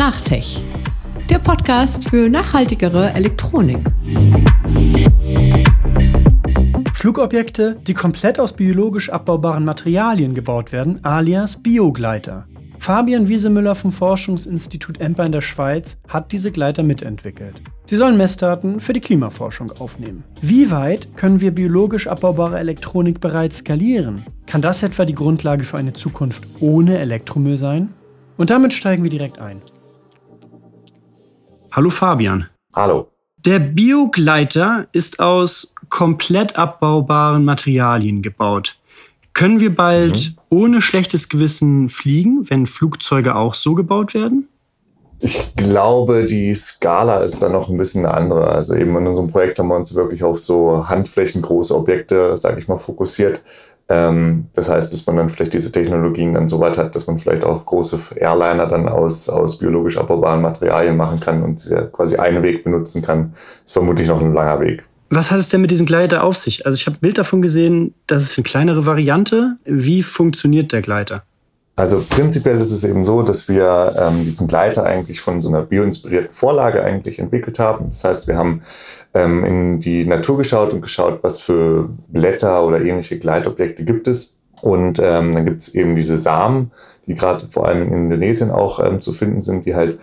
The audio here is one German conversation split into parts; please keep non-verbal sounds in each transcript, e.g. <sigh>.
Nachtech, der Podcast für nachhaltigere Elektronik. Flugobjekte, die komplett aus biologisch abbaubaren Materialien gebaut werden, alias Biogleiter. Fabian Wiesemüller vom Forschungsinstitut EMPA in der Schweiz hat diese Gleiter mitentwickelt. Sie sollen Messdaten für die Klimaforschung aufnehmen. Wie weit können wir biologisch abbaubare Elektronik bereits skalieren? Kann das etwa die Grundlage für eine Zukunft ohne Elektromüll sein? Und damit steigen wir direkt ein. Hallo Fabian. Hallo. Der Biogleiter ist aus komplett abbaubaren Materialien gebaut. Können wir bald mhm. ohne schlechtes Gewissen fliegen, wenn Flugzeuge auch so gebaut werden? Ich glaube, die Skala ist dann noch ein bisschen eine andere. Also eben in unserem Projekt haben wir uns wirklich auf so handflächengroße Objekte, sage ich mal, fokussiert. Ähm, das heißt, bis man dann vielleicht diese Technologien dann so weit hat, dass man vielleicht auch große Airliner dann aus, aus biologisch abbaubaren Materialien machen kann und quasi einen Weg benutzen kann, ist vermutlich noch ein langer Weg. Was hat es denn mit diesem Gleiter auf sich? Also ich habe ein Bild davon gesehen, das ist eine kleinere Variante. Wie funktioniert der Gleiter? Also prinzipiell ist es eben so, dass wir ähm, diesen Gleiter eigentlich von so einer bioinspirierten Vorlage eigentlich entwickelt haben. Das heißt, wir haben ähm, in die Natur geschaut und geschaut, was für Blätter oder ähnliche Gleitobjekte gibt es. Und ähm, dann gibt es eben diese Samen, die gerade vor allem in Indonesien auch ähm, zu finden sind, die halt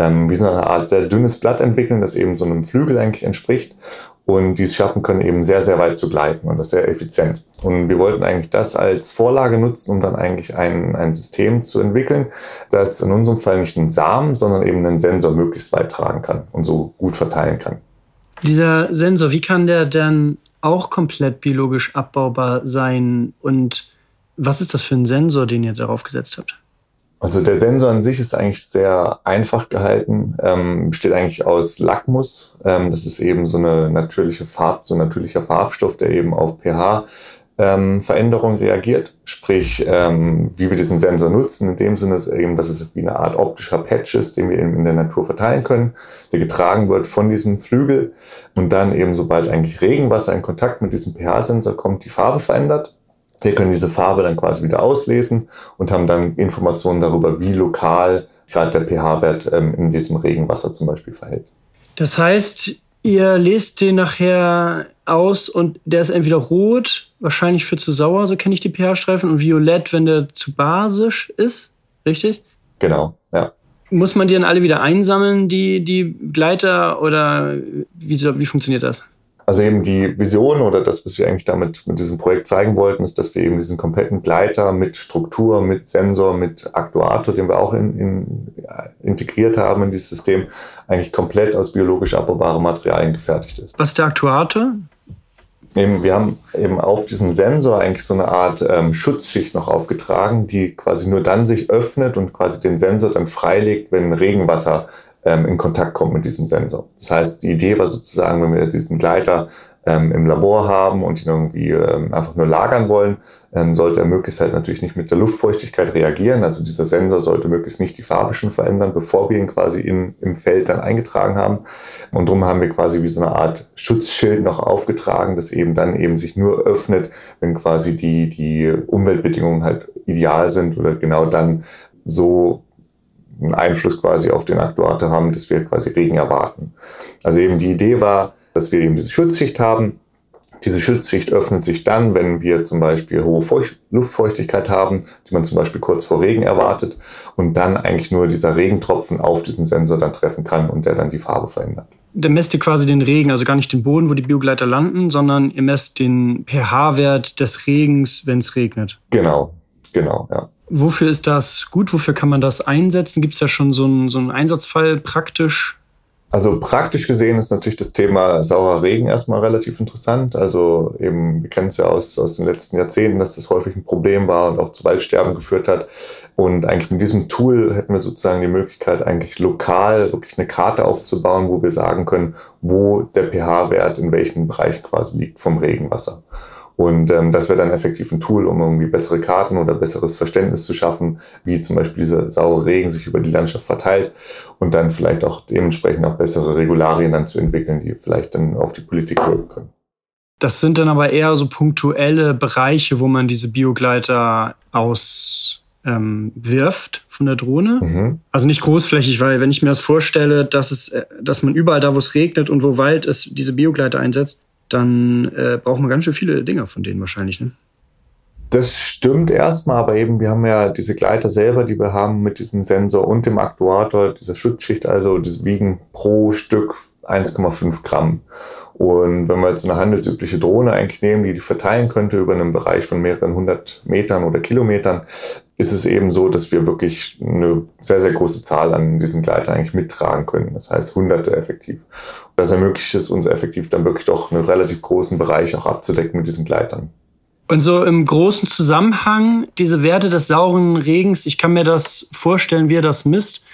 ähm, wie so eine Art sehr dünnes Blatt entwickeln, das eben so einem Flügel eigentlich entspricht und die es schaffen können, eben sehr, sehr weit zu gleiten und das sehr effizient. Und wir wollten eigentlich das als Vorlage nutzen, um dann eigentlich ein, ein System zu entwickeln, das in unserem Fall nicht einen Samen, sondern eben einen Sensor möglichst weit tragen kann und so gut verteilen kann. Dieser Sensor, wie kann der denn auch komplett biologisch abbaubar sein und was ist das für ein Sensor, den ihr darauf gesetzt habt? Also der Sensor an sich ist eigentlich sehr einfach gehalten, ähm, besteht eigentlich aus Lackmus. Ähm, das ist eben so eine natürliche Farb, so ein natürlicher Farbstoff, der eben auf pH ähm, Veränderungen reagiert. Sprich, ähm, wie wir diesen Sensor nutzen, in dem Sinne ist eben, dass es wie eine Art optischer Patch ist, den wir in, in der Natur verteilen können, der getragen wird von diesem Flügel und dann eben, sobald eigentlich Regenwasser in Kontakt mit diesem pH-Sensor kommt, die Farbe verändert. Wir können diese Farbe dann quasi wieder auslesen und haben dann Informationen darüber, wie lokal gerade der pH-Wert ähm, in diesem Regenwasser zum Beispiel verhält. Das heißt, ihr lest den nachher aus und der ist entweder rot, wahrscheinlich für zu sauer, so kenne ich die pH-Streifen, und violett, wenn der zu basisch ist, richtig? Genau, ja. Muss man die dann alle wieder einsammeln, die, die Gleiter, oder wie, wie funktioniert das? Also eben die Vision oder das, was wir eigentlich damit mit diesem Projekt zeigen wollten, ist, dass wir eben diesen kompletten Gleiter mit Struktur, mit Sensor, mit Aktuator, den wir auch in, in, integriert haben in dieses System, eigentlich komplett aus biologisch abbaubarem Materialien gefertigt ist. Was ist der Aktuator? Eben, wir haben eben auf diesem Sensor eigentlich so eine Art ähm, Schutzschicht noch aufgetragen, die quasi nur dann sich öffnet und quasi den Sensor dann freilegt, wenn Regenwasser ähm, in Kontakt kommt mit diesem Sensor. Das heißt, die Idee war sozusagen, wenn wir diesen Gleiter ähm, im Labor haben und ihn irgendwie ähm, einfach nur lagern wollen, ähm, sollte er möglichst halt natürlich nicht mit der Luftfeuchtigkeit reagieren. Also dieser Sensor sollte möglichst nicht die Farbe schon verändern, bevor wir ihn quasi in, im Feld dann eingetragen haben. Und darum haben wir quasi wie so eine Art Schutzschild noch aufgetragen, das eben dann eben sich nur öffnet, wenn quasi die, die Umweltbedingungen halt ideal sind oder genau dann so einen Einfluss quasi auf den Aktuator haben, dass wir quasi Regen erwarten. Also eben die Idee war, dass wir eben diese Schutzschicht haben. Diese Schutzschicht öffnet sich dann, wenn wir zum Beispiel hohe Feucht Luftfeuchtigkeit haben, die man zum Beispiel kurz vor Regen erwartet und dann eigentlich nur dieser Regentropfen auf diesen Sensor dann treffen kann und der dann die Farbe verändert. Dann messt ihr quasi den Regen, also gar nicht den Boden, wo die Biogleiter landen, sondern ihr messt den pH-Wert des Regens, wenn es regnet. Genau, genau, ja. Wofür ist das gut? Wofür kann man das einsetzen? Gibt es ja schon so einen, so einen Einsatzfall praktisch? Also praktisch gesehen ist natürlich das Thema saurer Regen erstmal relativ interessant. Also eben, wir kennen es ja aus, aus den letzten Jahrzehnten, dass das häufig ein Problem war und auch zu Waldsterben geführt hat. Und eigentlich mit diesem Tool hätten wir sozusagen die Möglichkeit, eigentlich lokal wirklich eine Karte aufzubauen, wo wir sagen können, wo der pH-Wert in welchen Bereichen quasi liegt vom Regenwasser. Und ähm, das wäre dann effektiv ein Tool, um irgendwie bessere Karten oder besseres Verständnis zu schaffen, wie zum Beispiel dieser saure Regen sich über die Landschaft verteilt und dann vielleicht auch dementsprechend auch bessere Regularien dann zu entwickeln, die vielleicht dann auf die Politik wirken können. Das sind dann aber eher so punktuelle Bereiche, wo man diese Biogleiter aus ähm, von der Drohne. Mhm. Also nicht großflächig, weil wenn ich mir das vorstelle, dass es, äh, dass man überall da, wo es regnet und wo Wald ist, diese Biogleiter einsetzt, dann äh, braucht man ganz schön viele Dinger von denen wahrscheinlich. Ne? Das stimmt erstmal, aber eben, wir haben ja diese Gleiter selber, die wir haben mit diesem Sensor und dem Aktuator, dieser Schutzschicht, also das wiegen pro Stück 1,5 Gramm. Und wenn wir jetzt eine handelsübliche Drohne eigentlich nehmen, die die verteilen könnte über einen Bereich von mehreren hundert Metern oder Kilometern, ist es eben so, dass wir wirklich eine sehr, sehr große Zahl an diesen Gleitern eigentlich mittragen können. Das heißt Hunderte effektiv. Das ermöglicht es uns effektiv dann wirklich doch einen relativ großen Bereich auch abzudecken mit diesen Gleitern. Und so im großen Zusammenhang, diese Werte des sauren Regens, ich kann mir das vorstellen, wie er das misst.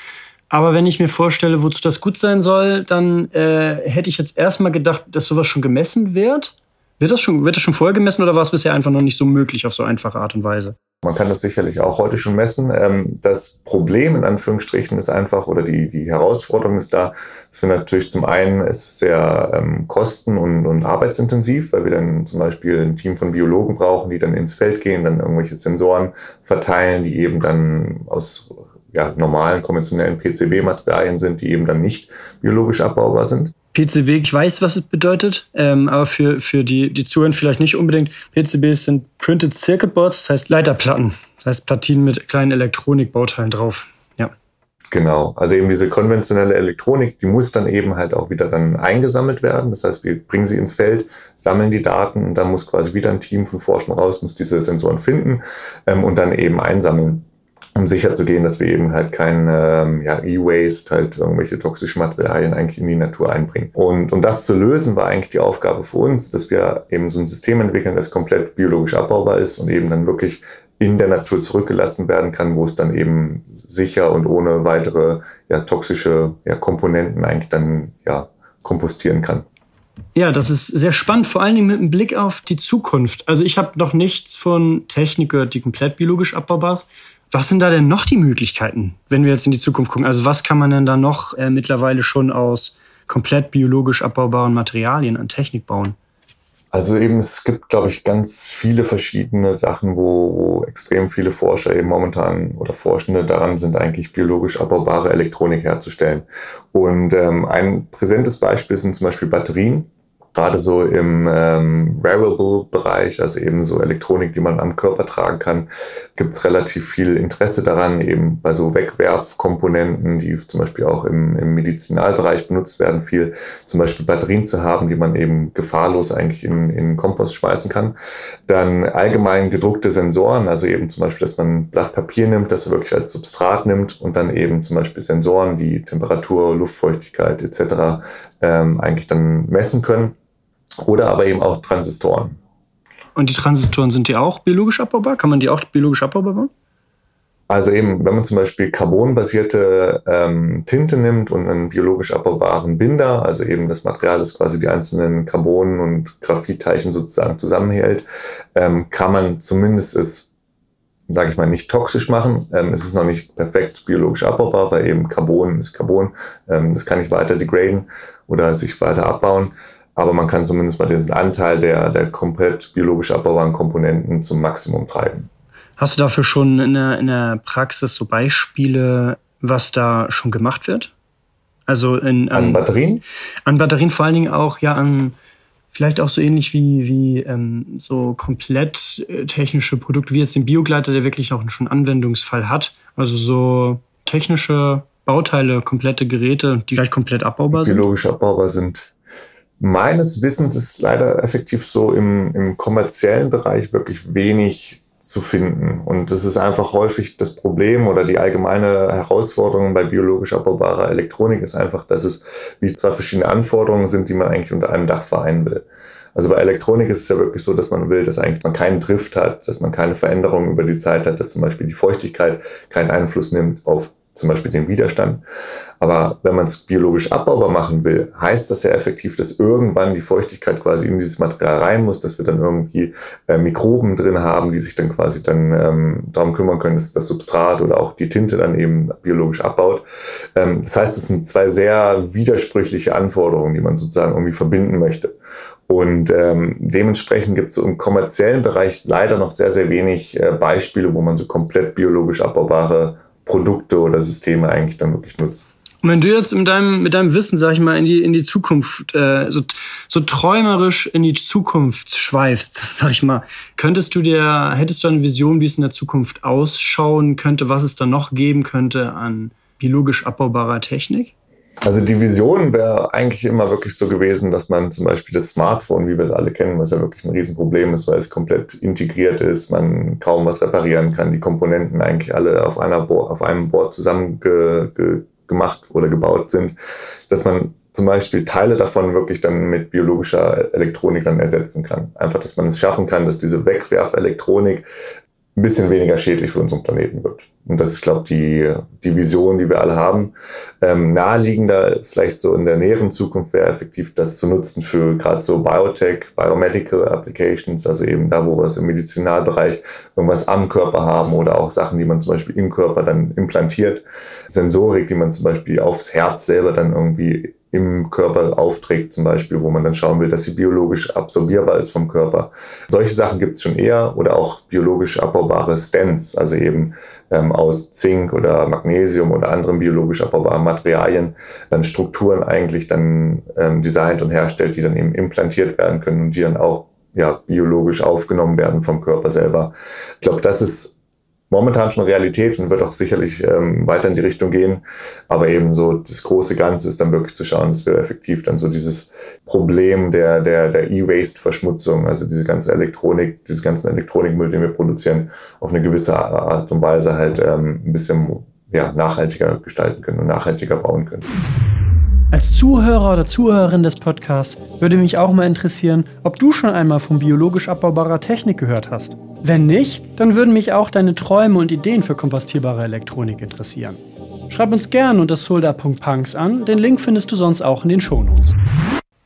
Aber wenn ich mir vorstelle, wozu das gut sein soll, dann äh, hätte ich jetzt erstmal gedacht, dass sowas schon gemessen wird. Wird das schon, wird das schon vorher gemessen oder war es bisher einfach noch nicht so möglich auf so einfache Art und Weise? Man kann das sicherlich auch heute schon messen. Ähm, das Problem in Anführungsstrichen ist einfach, oder die, die Herausforderung ist da, dass wir natürlich zum einen es sehr ähm, kosten- und, und arbeitsintensiv, weil wir dann zum Beispiel ein Team von Biologen brauchen, die dann ins Feld gehen, dann irgendwelche Sensoren verteilen, die eben dann aus ja, normalen, konventionellen PCB-Materialien sind, die eben dann nicht biologisch abbaubar sind. PCB, ich weiß, was es bedeutet, ähm, aber für, für die, die Zuhörer vielleicht nicht unbedingt. PCBs sind Printed Circuit Boards, das heißt Leiterplatten. Das heißt Platinen mit kleinen Elektronikbauteilen drauf. Ja. Genau, also eben diese konventionelle Elektronik, die muss dann eben halt auch wieder dann eingesammelt werden. Das heißt, wir bringen sie ins Feld, sammeln die Daten und dann muss quasi wieder ein Team von Forschern raus, muss diese Sensoren finden ähm, und dann eben einsammeln um sicher zu gehen, dass wir eben halt kein ähm, ja, E-Waste, halt irgendwelche toxischen Materialien eigentlich in die Natur einbringen. Und um das zu lösen, war eigentlich die Aufgabe für uns, dass wir eben so ein System entwickeln, das komplett biologisch abbaubar ist und eben dann wirklich in der Natur zurückgelassen werden kann, wo es dann eben sicher und ohne weitere ja, toxische ja, Komponenten eigentlich dann ja, kompostieren kann. Ja, das ist sehr spannend, vor allen Dingen mit einem Blick auf die Zukunft. Also ich habe noch nichts von Technik gehört, die komplett biologisch abbaubar ist. Was sind da denn noch die Möglichkeiten, wenn wir jetzt in die Zukunft gucken? Also was kann man denn da noch äh, mittlerweile schon aus komplett biologisch abbaubaren Materialien an Technik bauen? Also eben, es gibt, glaube ich, ganz viele verschiedene Sachen, wo, wo extrem viele Forscher eben momentan oder Forschende daran sind, eigentlich biologisch abbaubare Elektronik herzustellen. Und ähm, ein präsentes Beispiel sind zum Beispiel Batterien gerade so im ähm, Wearable-Bereich, also eben so Elektronik, die man am Körper tragen kann, gibt es relativ viel Interesse daran, eben bei so Wegwerfkomponenten, die zum Beispiel auch im, im Medizinalbereich benutzt werden, viel zum Beispiel Batterien zu haben, die man eben gefahrlos eigentlich in, in Kompost schmeißen kann. Dann allgemein gedruckte Sensoren, also eben zum Beispiel, dass man ein Blatt Papier nimmt, das er wirklich als Substrat nimmt und dann eben zum Beispiel Sensoren, die Temperatur, Luftfeuchtigkeit etc. Ähm, eigentlich dann messen können oder aber eben auch Transistoren. Und die Transistoren sind die auch biologisch abbaubar? Kann man die auch biologisch abbaubar bauen? Also eben, wenn man zum Beispiel carbonbasierte ähm, Tinte nimmt und einen biologisch abbaubaren Binder, also eben das Material, das quasi die einzelnen Carbon- und Graphitteilchen sozusagen zusammenhält, ähm, kann man zumindest es, sage ich mal, nicht toxisch machen. Ähm, es ist noch nicht perfekt biologisch abbaubar, weil eben Carbon ist Carbon. Ähm, das kann nicht weiter degraden oder sich weiter abbauen aber man kann zumindest mal diesen Anteil der, der komplett biologisch abbaubaren Komponenten zum Maximum treiben. Hast du dafür schon in der, in der Praxis so Beispiele, was da schon gemacht wird? Also in, an, an Batterien? An Batterien vor allen Dingen auch, ja, an vielleicht auch so ähnlich wie, wie ähm, so komplett äh, technische Produkte, wie jetzt den Biogleiter, der wirklich auch schon Anwendungsfall hat. Also so technische Bauteile, komplette Geräte, die gleich komplett abbaubar sind. Biologisch abbaubar sind. Meines Wissens ist leider effektiv so im, im kommerziellen Bereich wirklich wenig zu finden. Und das ist einfach häufig das Problem oder die allgemeine Herausforderung bei biologisch abbaubarer Elektronik ist einfach, dass es wie zwei verschiedene Anforderungen sind, die man eigentlich unter einem Dach vereinen will. Also bei Elektronik ist es ja wirklich so, dass man will, dass eigentlich man keinen Drift hat, dass man keine Veränderungen über die Zeit hat, dass zum Beispiel die Feuchtigkeit keinen Einfluss nimmt auf zum Beispiel den Widerstand. Aber wenn man es biologisch abbaubar machen will, heißt das ja effektiv, dass irgendwann die Feuchtigkeit quasi in dieses Material rein muss, dass wir dann irgendwie äh, Mikroben drin haben, die sich dann quasi dann ähm, darum kümmern können, dass das Substrat oder auch die Tinte dann eben biologisch abbaut. Ähm, das heißt, es sind zwei sehr widersprüchliche Anforderungen, die man sozusagen irgendwie verbinden möchte. Und ähm, dementsprechend gibt es im kommerziellen Bereich leider noch sehr, sehr wenig äh, Beispiele, wo man so komplett biologisch abbaubare Produkte oder Systeme eigentlich dann wirklich nutzt. Und wenn du jetzt mit deinem, mit deinem Wissen, sag ich mal, in die, in die Zukunft, äh, so, so träumerisch in die Zukunft schweifst, <laughs> sag ich mal, könntest du dir, hättest du eine Vision, wie es in der Zukunft ausschauen könnte, was es da noch geben könnte an biologisch abbaubarer Technik? Also die Vision wäre eigentlich immer wirklich so gewesen, dass man zum Beispiel das Smartphone, wie wir es alle kennen, was ja wirklich ein Riesenproblem ist, weil es komplett integriert ist, man kaum was reparieren kann, die Komponenten eigentlich alle auf, einer Bo auf einem Board zusammen ge ge gemacht oder gebaut sind, dass man zum Beispiel Teile davon wirklich dann mit biologischer Elektronik dann ersetzen kann. Einfach, dass man es schaffen kann, dass diese Wegwerfelektronik ein bisschen weniger schädlich für unseren Planeten wird. Und das ist, glaube ich, die, die Vision, die wir alle haben. Ähm, naheliegender, vielleicht so in der näheren Zukunft, wäre effektiv das zu nutzen für gerade so Biotech, Biomedical Applications, also eben da, wo wir es im Medizinalbereich irgendwas am Körper haben oder auch Sachen, die man zum Beispiel im Körper dann implantiert. Sensorik, die man zum Beispiel aufs Herz selber dann irgendwie im Körper aufträgt, zum Beispiel, wo man dann schauen will, dass sie biologisch absorbierbar ist vom Körper. Solche Sachen gibt es schon eher oder auch biologisch abbaubare Stents, also eben ähm, aus Zink oder Magnesium oder anderen biologisch abbaubaren Materialien dann Strukturen eigentlich dann ähm, designt und herstellt, die dann eben implantiert werden können und die dann auch ja, biologisch aufgenommen werden vom Körper selber. Ich glaube, das ist momentan schon Realität und wird auch sicherlich ähm, weiter in die Richtung gehen. Aber eben so das große Ganze ist dann wirklich zu schauen, dass wir effektiv dann so dieses Problem der, der, der E-Waste-Verschmutzung, also diese ganze Elektronik, diese ganzen Elektronikmüll, den wir produzieren, auf eine gewisse Art und Weise halt ähm, ein bisschen ja, nachhaltiger gestalten können und nachhaltiger bauen können. Als Zuhörer oder Zuhörerin des Podcasts würde mich auch mal interessieren, ob du schon einmal von biologisch abbaubarer Technik gehört hast. Wenn nicht, dann würden mich auch deine Träume und Ideen für kompostierbare Elektronik interessieren. Schreib uns gern unter solda.punks an, den Link findest du sonst auch in den Shownotes.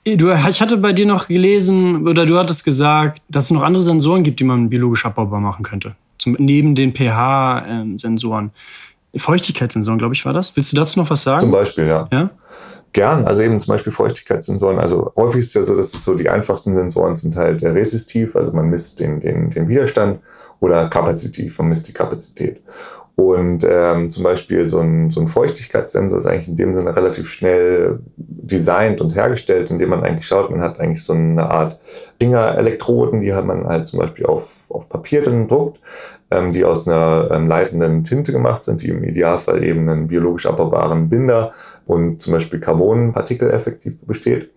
Du, ich hatte bei dir noch gelesen, oder du hattest gesagt, dass es noch andere Sensoren gibt, die man biologisch abbaubar machen könnte. Zum, neben den pH-Sensoren. Feuchtigkeitssensoren, glaube ich, war das. Willst du dazu noch was sagen? Zum Beispiel, ja. ja? Gern, also eben zum Beispiel Feuchtigkeitssensoren. Also häufig ist es ja so, dass es so die einfachsten Sensoren sind halt resistiv, also man misst den, den, den Widerstand oder kapazitiv, man misst die Kapazität. Und ähm, zum Beispiel so ein, so ein Feuchtigkeitssensor ist eigentlich in dem Sinne relativ schnell designt und hergestellt, indem man eigentlich schaut, man hat eigentlich so eine Art Fingerelektroden, die hat man halt zum Beispiel auf, auf Papier dann druckt, ähm, die aus einer ähm, leitenden Tinte gemacht sind, die im Idealfall eben einen biologisch abbaubaren Binder und zum Beispiel Carbonpartikel effektiv besteht.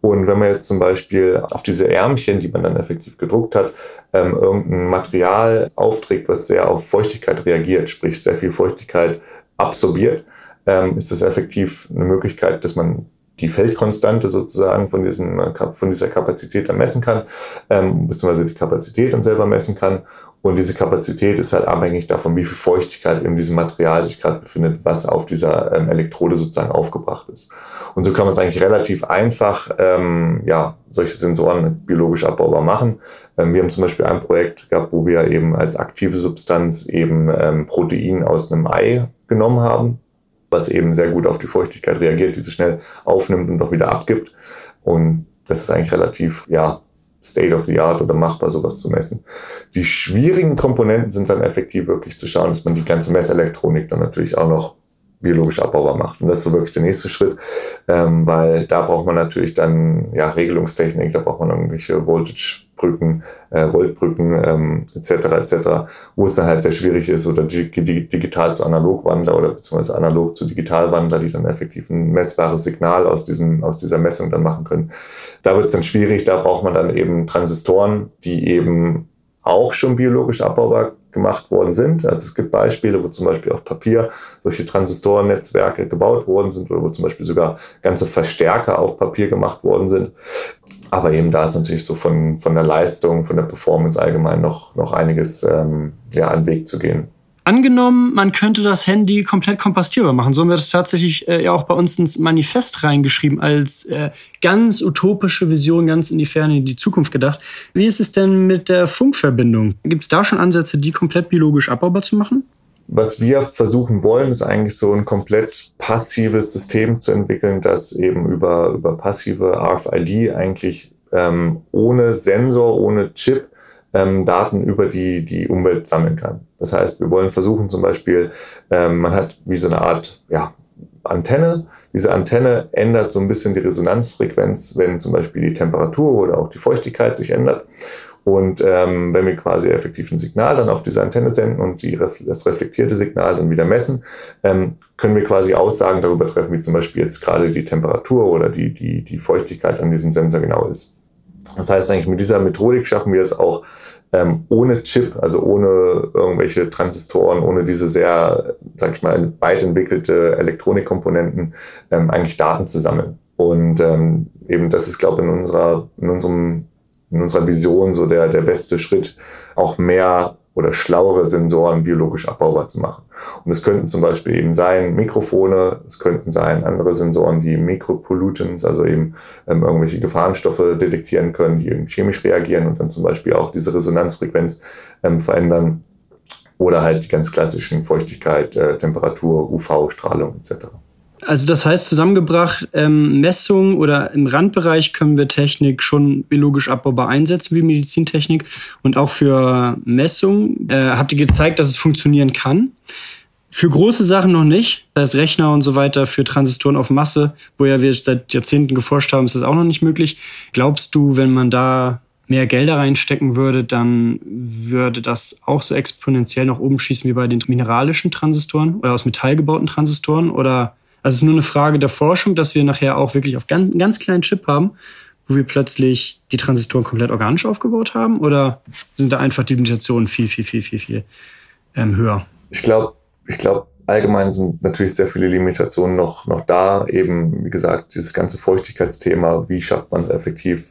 Und wenn man jetzt zum Beispiel auf diese Ärmchen, die man dann effektiv gedruckt hat, ähm, irgendein Material aufträgt, was sehr auf Feuchtigkeit reagiert, sprich sehr viel Feuchtigkeit absorbiert, ähm, ist das effektiv eine Möglichkeit, dass man die Feldkonstante sozusagen von, diesem, von dieser Kapazität dann messen kann, ähm, beziehungsweise die Kapazität dann selber messen kann. Und diese Kapazität ist halt abhängig davon, wie viel Feuchtigkeit in diesem Material sich gerade befindet, was auf dieser ähm, Elektrode sozusagen aufgebracht ist. Und so kann man es eigentlich relativ einfach, ähm, ja, solche Sensoren biologisch abbaubar machen. Ähm, wir haben zum Beispiel ein Projekt gehabt, wo wir eben als aktive Substanz eben ähm, Protein aus einem Ei genommen haben, was eben sehr gut auf die Feuchtigkeit reagiert, diese schnell aufnimmt und auch wieder abgibt. Und das ist eigentlich relativ, ja, State of the Art oder machbar, sowas zu messen. Die schwierigen Komponenten sind dann effektiv wirklich zu schauen, dass man die ganze Messelektronik dann natürlich auch noch biologisch abbaubar macht. Und das ist so wirklich der nächste Schritt, ähm, weil da braucht man natürlich dann ja Regelungstechnik, da braucht man irgendwelche Voltage-Brücken, äh, Voltbrücken ähm, etc. etc., wo es dann halt sehr schwierig ist oder digital zu Analogwandler oder beziehungsweise analog zu Digitalwandler, die dann effektiv ein messbares Signal aus diesem aus dieser Messung dann machen können. Da wird es dann schwierig, da braucht man dann eben Transistoren, die eben auch schon biologisch abbaubar gemacht worden sind. Also es gibt Beispiele, wo zum Beispiel auf Papier solche Transistorennetzwerke gebaut worden sind oder wo zum Beispiel sogar ganze Verstärker auf Papier gemacht worden sind. Aber eben da ist natürlich so von, von der Leistung, von der Performance allgemein noch, noch einiges ähm, ja, an Weg zu gehen. Angenommen, man könnte das Handy komplett kompostierbar machen. So haben wir das tatsächlich äh, ja auch bei uns ins Manifest reingeschrieben, als äh, ganz utopische Vision, ganz in die Ferne, in die Zukunft gedacht. Wie ist es denn mit der Funkverbindung? Gibt es da schon Ansätze, die komplett biologisch abbaubar zu machen? Was wir versuchen wollen, ist eigentlich so ein komplett passives System zu entwickeln, das eben über, über passive RFID eigentlich ähm, ohne Sensor, ohne Chip ähm, Daten über die, die Umwelt sammeln kann. Das heißt, wir wollen versuchen zum Beispiel, ähm, man hat wie so eine Art ja, Antenne. Diese Antenne ändert so ein bisschen die Resonanzfrequenz, wenn zum Beispiel die Temperatur oder auch die Feuchtigkeit sich ändert. Und ähm, wenn wir quasi effektiv ein Signal dann auf diese Antenne senden und die, das reflektierte Signal dann wieder messen, ähm, können wir quasi Aussagen darüber treffen, wie zum Beispiel jetzt gerade die Temperatur oder die, die, die Feuchtigkeit an diesem Sensor genau ist. Das heißt eigentlich, mit dieser Methodik schaffen wir es auch, ähm, ohne Chip, also ohne irgendwelche Transistoren, ohne diese sehr, sag ich mal, weit entwickelte Elektronikkomponenten, ähm, eigentlich Daten zu sammeln. Und ähm, eben das ist, glaube ich, in unserer, in unserem, in unserer Vision so der, der beste Schritt, auch mehr oder schlauere Sensoren biologisch abbaubar zu machen. Und es könnten zum Beispiel eben sein Mikrofone, es könnten sein andere Sensoren, die Mikropollutants, also eben ähm, irgendwelche Gefahrenstoffe detektieren können, die eben chemisch reagieren und dann zum Beispiel auch diese Resonanzfrequenz ähm, verändern. Oder halt die ganz klassischen Feuchtigkeit, äh, Temperatur, UV-Strahlung etc. Also das heißt zusammengebracht, ähm, Messung oder im Randbereich können wir Technik schon biologisch abbaubar einsetzen wie Medizintechnik. Und auch für Messung äh, habt ihr gezeigt, dass es funktionieren kann. Für große Sachen noch nicht. Das heißt Rechner und so weiter für Transistoren auf Masse, wo ja wir seit Jahrzehnten geforscht haben, ist das auch noch nicht möglich. Glaubst du, wenn man da mehr Gelder reinstecken würde, dann würde das auch so exponentiell nach oben schießen wie bei den mineralischen Transistoren oder aus Metall gebauten Transistoren? Oder also es ist nur eine Frage der Forschung, dass wir nachher auch wirklich auf ganz, einen ganz kleinen Chip haben, wo wir plötzlich die Transistoren komplett organisch aufgebaut haben? Oder sind da einfach die Limitationen viel, viel, viel, viel, viel ähm, höher? Ich glaube, ich glaube, allgemein sind natürlich sehr viele Limitationen noch, noch da. Eben, wie gesagt, dieses ganze Feuchtigkeitsthema, wie schafft man effektiv,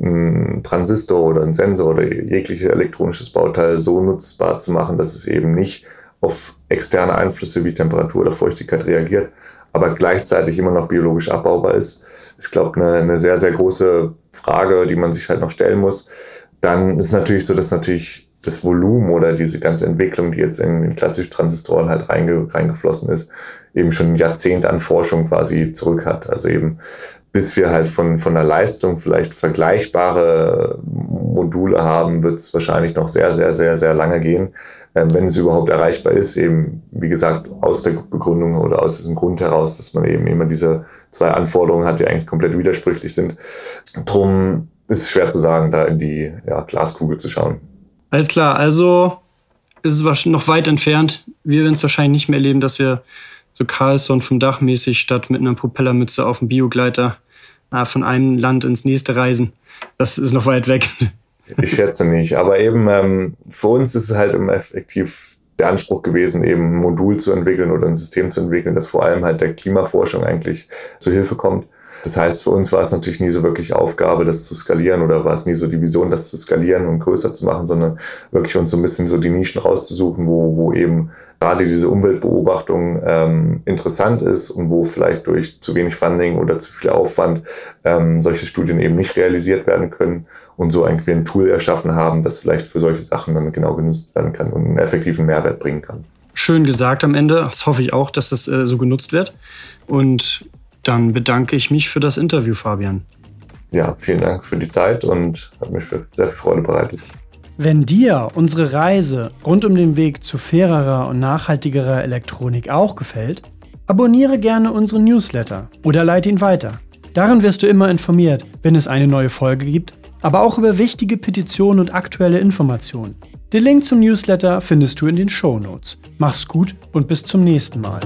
einen Transistor oder einen Sensor oder jegliches elektronisches Bauteil so nutzbar zu machen, dass es eben nicht auf externe Einflüsse wie Temperatur oder Feuchtigkeit reagiert, aber gleichzeitig immer noch biologisch abbaubar ist, ist, glaube ich, eine, eine sehr, sehr große Frage, die man sich halt noch stellen muss. Dann ist natürlich so, dass natürlich das Volumen oder diese ganze Entwicklung, die jetzt in, klassische Transistoren halt reinge, reingeflossen ist, eben schon Jahrzehnte an Forschung quasi zurück hat. Also eben bis wir halt von, von der Leistung vielleicht vergleichbare Module haben, wird es wahrscheinlich noch sehr, sehr, sehr, sehr lange gehen, ähm, wenn es überhaupt erreichbar ist. Eben, wie gesagt, aus der Begründung oder aus diesem Grund heraus, dass man eben immer diese zwei Anforderungen hat, die eigentlich komplett widersprüchlich sind. Drum ist es schwer zu sagen, da in die ja, Glaskugel zu schauen. Alles klar, also ist es noch weit entfernt. Wir werden es wahrscheinlich nicht mehr erleben, dass wir so Carlson vom Dach mäßig statt mit einer Propellermütze auf dem Biogleiter von einem Land ins nächste reisen. Das ist noch weit weg. Ich schätze nicht. Aber eben ähm, für uns ist es halt im Effektiv der Anspruch gewesen, eben ein Modul zu entwickeln oder ein System zu entwickeln, das vor allem halt der Klimaforschung eigentlich zu Hilfe kommt. Das heißt, für uns war es natürlich nie so wirklich Aufgabe, das zu skalieren oder war es nie so die Vision, das zu skalieren und größer zu machen, sondern wirklich uns so ein bisschen so die Nischen rauszusuchen, wo, wo eben gerade diese Umweltbeobachtung ähm, interessant ist und wo vielleicht durch zu wenig Funding oder zu viel Aufwand ähm, solche Studien eben nicht realisiert werden können und so irgendwie ein Tool erschaffen haben, das vielleicht für solche Sachen dann genau genutzt werden kann und einen effektiven Mehrwert bringen kann. Schön gesagt am Ende. Das hoffe ich auch, dass das äh, so genutzt wird. Und dann bedanke ich mich für das Interview, Fabian. Ja, vielen Dank für die Zeit und hat mich für sehr viel Freude bereitet. Wenn dir unsere Reise rund um den Weg zu fairerer und nachhaltigerer Elektronik auch gefällt, abonniere gerne unseren Newsletter oder leite ihn weiter. Darin wirst du immer informiert, wenn es eine neue Folge gibt, aber auch über wichtige Petitionen und aktuelle Informationen. Den Link zum Newsletter findest du in den Show Notes. Mach's gut und bis zum nächsten Mal.